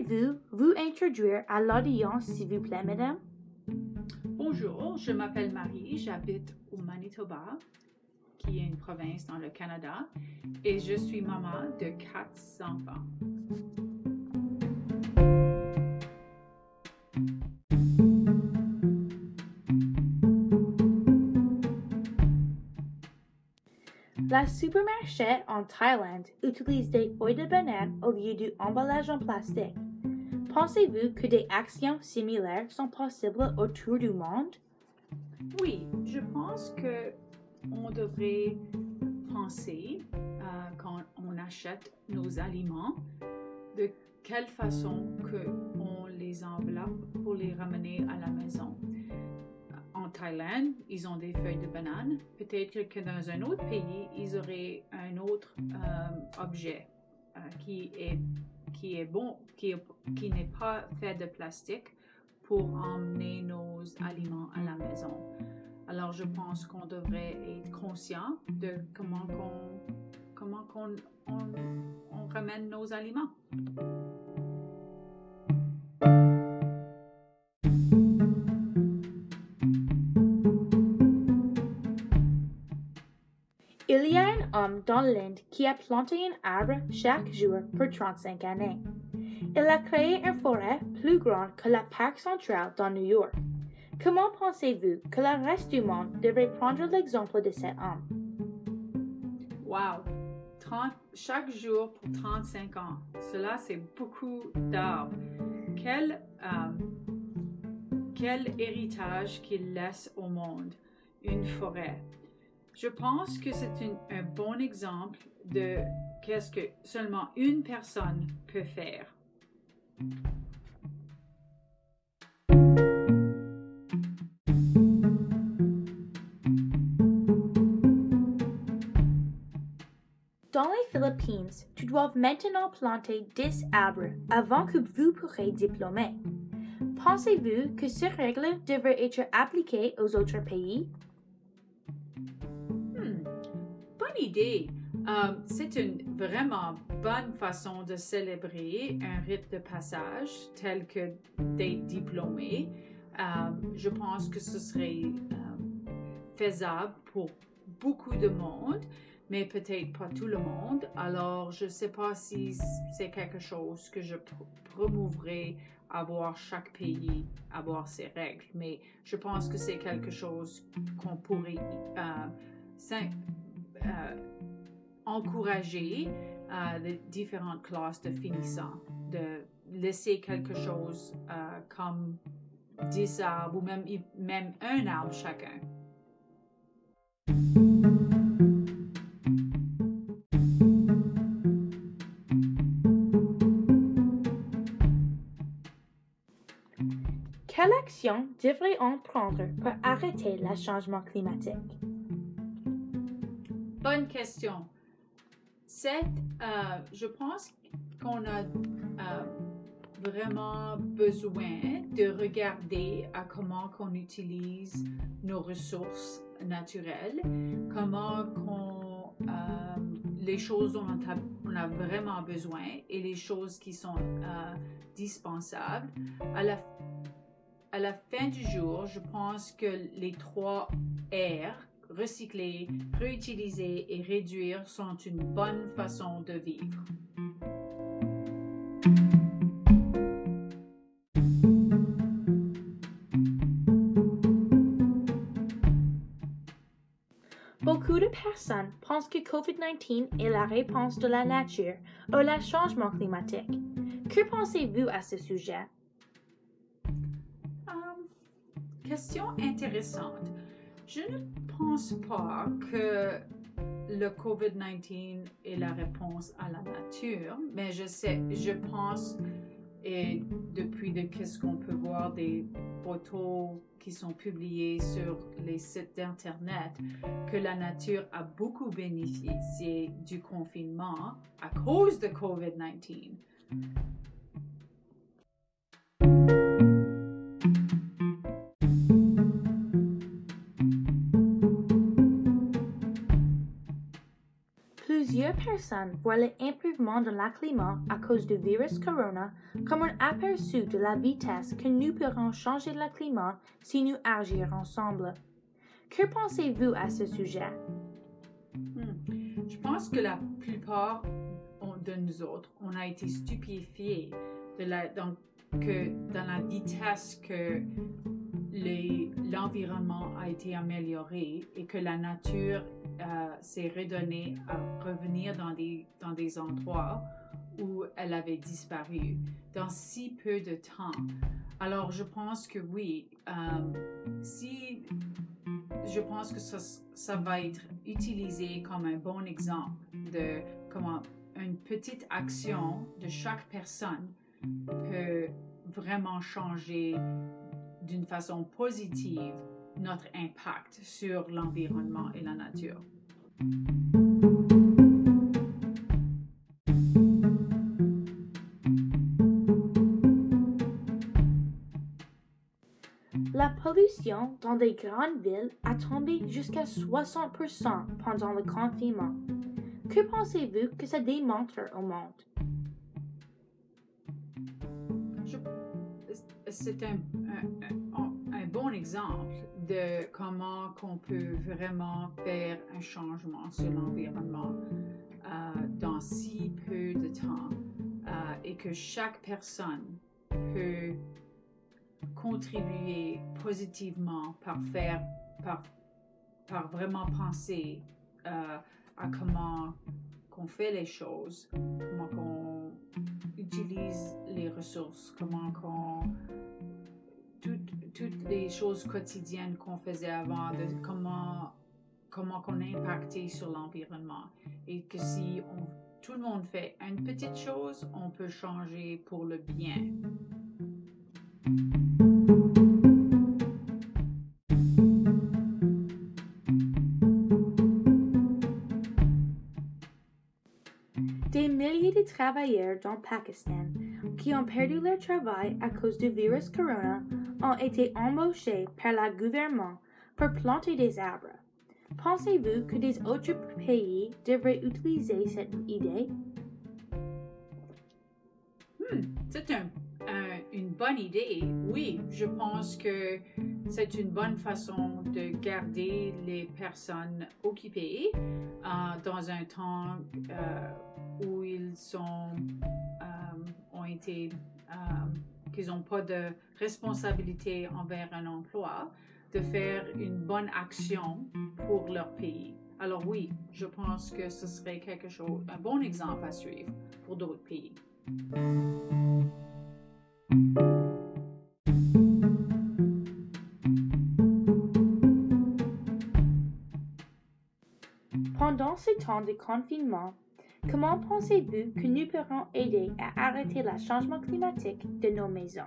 Pouvez-vous vous introduire à l'audience, s'il vous plaît, madame? Bonjour, je m'appelle Marie, j'habite au Manitoba, qui est une province dans le Canada, et je suis maman de quatre enfants. La supermarché en Thaïlande utilise des feuilles de banane au lieu du emballage en plastique. Pensez-vous que des actions similaires sont possibles autour du monde? Oui, je pense que on devrait penser euh, quand on achète nos aliments de quelle façon que on les enveloppe pour les ramener à la maison. En Thaïlande, ils ont des feuilles de banane. Peut-être que dans un autre pays, ils auraient un autre euh, objet euh, qui est qui est bon, qui, qui n'est pas fait de plastique pour emmener nos aliments à la maison. Alors, je pense qu'on devrait être conscient de comment qu'on comment qu'on on, on ramène nos aliments. Dans l'Inde qui a planté un arbre chaque jour pour 35 années. Il a créé une forêt plus grande que la Parc central dans New York. Comment pensez-vous que le reste du monde devrait prendre l'exemple de cet homme? Wow! 30, chaque jour pour 35 ans. Cela, c'est beaucoup d'arbres. Euh, quel héritage qu'il laisse au monde? Une forêt. Je pense que c'est un, bon exemple de qu'est-ce que seulement une personne peut faire. Dans les Philippines, tu dois maintenant planter 10 arbres avant que vous pourrez diplômer. Pensez-vous que ces règles devraient être appliquées aux autres pays? Euh, c'est une vraiment bonne façon de célébrer un rite de passage tel que des diplômés. Euh, je pense que ce serait euh, faisable pour beaucoup de monde, mais peut-être pas tout le monde. Alors, je ne sais pas si c'est quelque chose que je promouverais avoir chaque pays avoir ses règles, mais je pense que c'est quelque chose qu'on pourrait encourager euh, les différentes classes de finissants, de laisser quelque chose euh, comme 10 arbres ou même, même un arbre chacun. Quelle action devrait-on prendre pour arrêter le changement climatique? Bonne question. Euh, je pense qu'on a euh, vraiment besoin de regarder à comment qu'on utilise nos ressources naturelles, comment qu'on, euh, les choses dont on a, vraiment besoin et les choses qui sont dispensables. À la, à la fin du jour, je pense que les trois R recycler, réutiliser et réduire sont une bonne façon de vivre. Beaucoup de personnes pensent que COVID-19 est la réponse de la nature au changement climatique. Que pensez-vous à ce sujet? Um, question intéressante. Je ne pense pas que le COVID-19 est la réponse à la nature, mais je sais, je pense, et depuis de qu'est-ce qu'on peut voir des photos qui sont publiées sur les sites d'Internet, que la nature a beaucoup bénéficié du confinement à cause de COVID-19. Personnes voient l'improvement dans le climat à cause du virus corona comme un aperçu de la vitesse que nous pourrons changer le climat si nous agissons ensemble. Que pensez-vous à ce sujet? Hmm. Je pense que la plupart de nous autres, on a été stupéfiés de la, dans, que dans la vitesse que l'environnement a été amélioré et que la nature euh, s'est redonnée à revenir dans des, dans des endroits où elle avait disparu dans si peu de temps. Alors, je pense que oui, euh, si je pense que ça, ça, va être utilisé comme un bon exemple de comment une petite action de chaque personne peut vraiment changer d'une façon positive notre impact sur l'environnement et la nature. La pollution dans des grandes villes a tombé jusqu'à 60% pendant le confinement. Que pensez-vous que ça démontre au monde? C'est un, bon exemple de comment qu'on peut vraiment faire un changement sur l'environnement euh, dans si peu de temps euh, et que chaque personne peut contribuer positivement par faire, par vraiment penser euh, à comment qu'on fait les choses, comment qu'on utilise les ressources, comment qu'on toutes, toutes les choses quotidiennes qu'on faisait avant, de comment comment qu'on a impacté sur l'environnement et que si tout le monde fait une petite chose, on peut changer pour le bien. Travailleurs dans Pakistan qui ont perdu leur travail à cause du virus corona ont été embauchés par le gouvernement pour planter des arbres. Pensez-vous que des autres pays devraient utiliser cette idée? Hmm, c'est une bonne idée. Oui, je pense que c'est une bonne façon de garder les personnes occupées euh, dans un temps euh, où ils sont, euh, ont été, euh, qu'ils n'ont pas de responsabilité envers un emploi, de faire une bonne action pour leur pays. Alors oui, je pense que ce serait quelque chose, un bon exemple à suivre pour d'autres pays. Ce temps de confinement, Comment pensez-vous que nous pourrons aider à arrêter le changement climatique de nos maisons?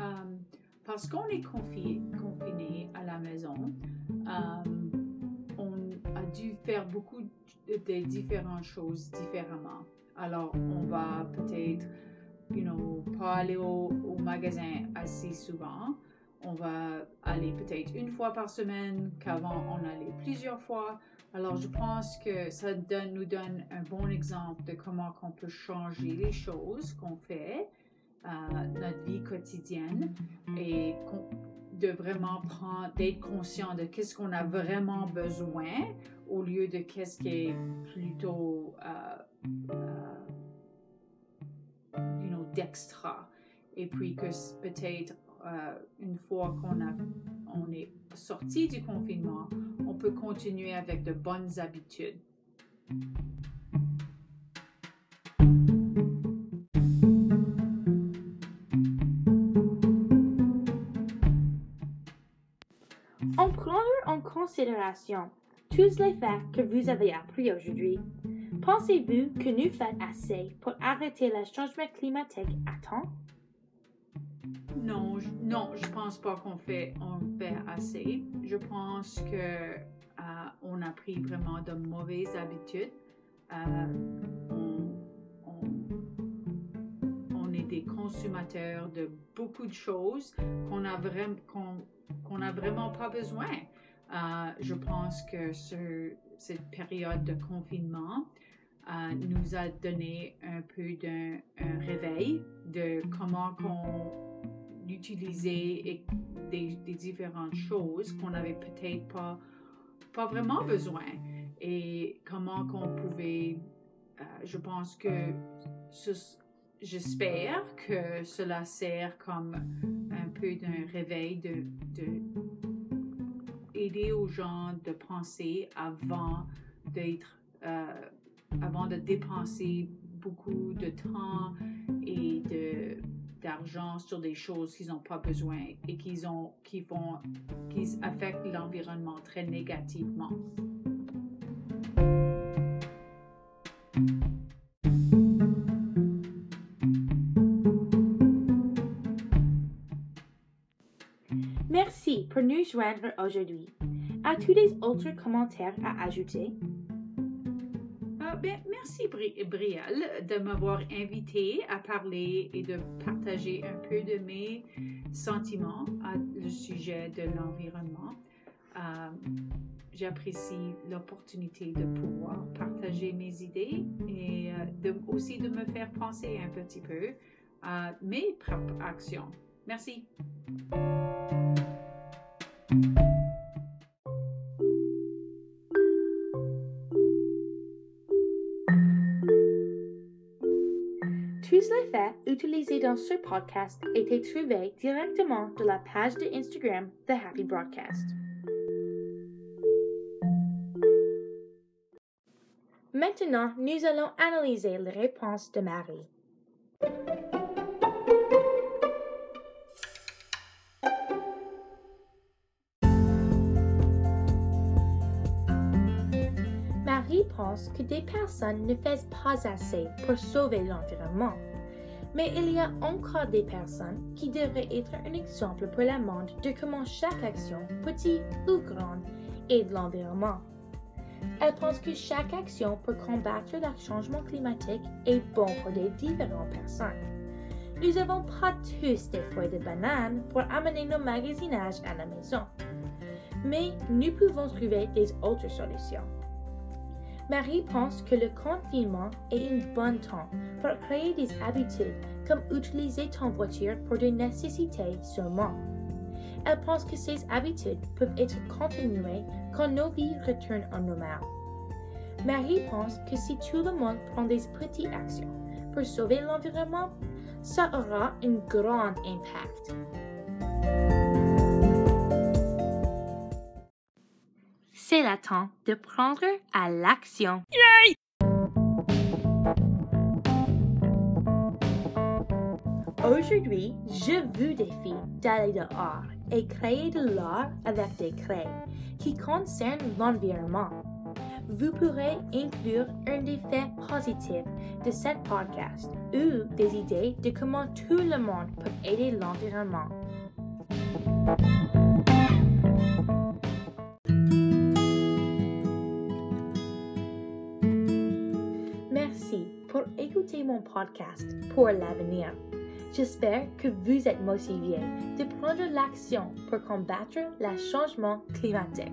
Um, parce qu'on est confiné, à la maison, um, on a dû faire beaucoup de, différentes choses différemment. Alors, on va peut-être, you know, pas aller au, au magasin assez souvent. On va aller peut-être une fois par semaine, qu'avant on allait plusieurs fois. Alors, je pense que ça nous donne un bon exemple de comment on peut changer les choses qu'on fait, euh, notre vie quotidienne, et de vraiment prendre, d'être conscient de qu'est-ce qu'on a vraiment besoin au lieu de qu'est-ce qui est plutôt, euh, euh, d'extra. Et puis que peut-être une fois qu'on a, on est sorti du confinement, on peut continuer avec de bonnes habitudes. En prenant en considération tous les faits que vous avez appris aujourd'hui, pensez-vous que nous faisons assez pour arrêter le changement climatique à temps? Non, je, non, je pense pas qu'on fait, on fait assez. Je pense que euh, on a pris vraiment de mauvaises habitudes. Euh, on, est des consommateurs de beaucoup de choses qu'on a vraiment qu'on, a vraiment pas besoin. Euh, je pense que ce, cette période de confinement nous a donné un peu d'un réveil de comment qu'on utilisait des, des différentes choses qu'on n'avait peut-être pas, pas vraiment besoin. Et comment qu'on pouvait, euh, je pense que j'espère que cela sert comme un peu d'un réveil de aider aux gens de penser avant d'être, euh, avant de dépenser beaucoup de temps et de d'argent sur des choses qu'ils n'ont pas besoin et qu'ils ont qui font qui affectent l'environnement très négativement. Merci pour nous joindre aujourd'hui. As-tu des autres commentaires à ajouter? Ben, merci Brielle de m'avoir invité à parler et de partager un peu de mes sentiments à le sujet de l'environnement. Uh, J'apprécie l'opportunité de pouvoir partager mes idées et uh, de, aussi de me faire penser un petit peu à mes propres actions. Merci. Utilisés dans ce podcast étaient trouvés directement de la page de Instagram The Happy Broadcast. Maintenant, nous allons analyser les réponses de Marie. pense que des personnes ne font pas assez pour sauver l'environnement. Mais il y a encore des personnes qui devraient être un exemple pour le monde de comment chaque action, petite ou grande, aide l'environnement. Elle pense que chaque action pour combattre le changement climatique est bon pour des différentes personnes. Nous n'avons pas tous des feuilles de banane pour amener nos magasinages à la maison. Mais nous pouvons trouver des autres solutions. Marie pense que le confinement est un bon temps pour créer des habitudes comme utiliser ton voiture pour des nécessités seulement. Elle pense que ces habitudes peuvent être continuées quand nos vies retournent en normal. Marie pense que si tout le monde prend des petites actions pour sauver l'environnement, ça aura un grand impact. Temps de prendre à l'action. Aujourd'hui, je vous défie d'aller dehors et créer de l'art avec des craies qui concernent l'environnement. Vous pourrez inclure un des faits positifs de cette podcast ou des idées de comment tout le monde peut aider l'environnement. Écouter mon podcast pour l'avenir. J'espère que vous êtes motivé de prendre l'action pour combattre le changement climatique.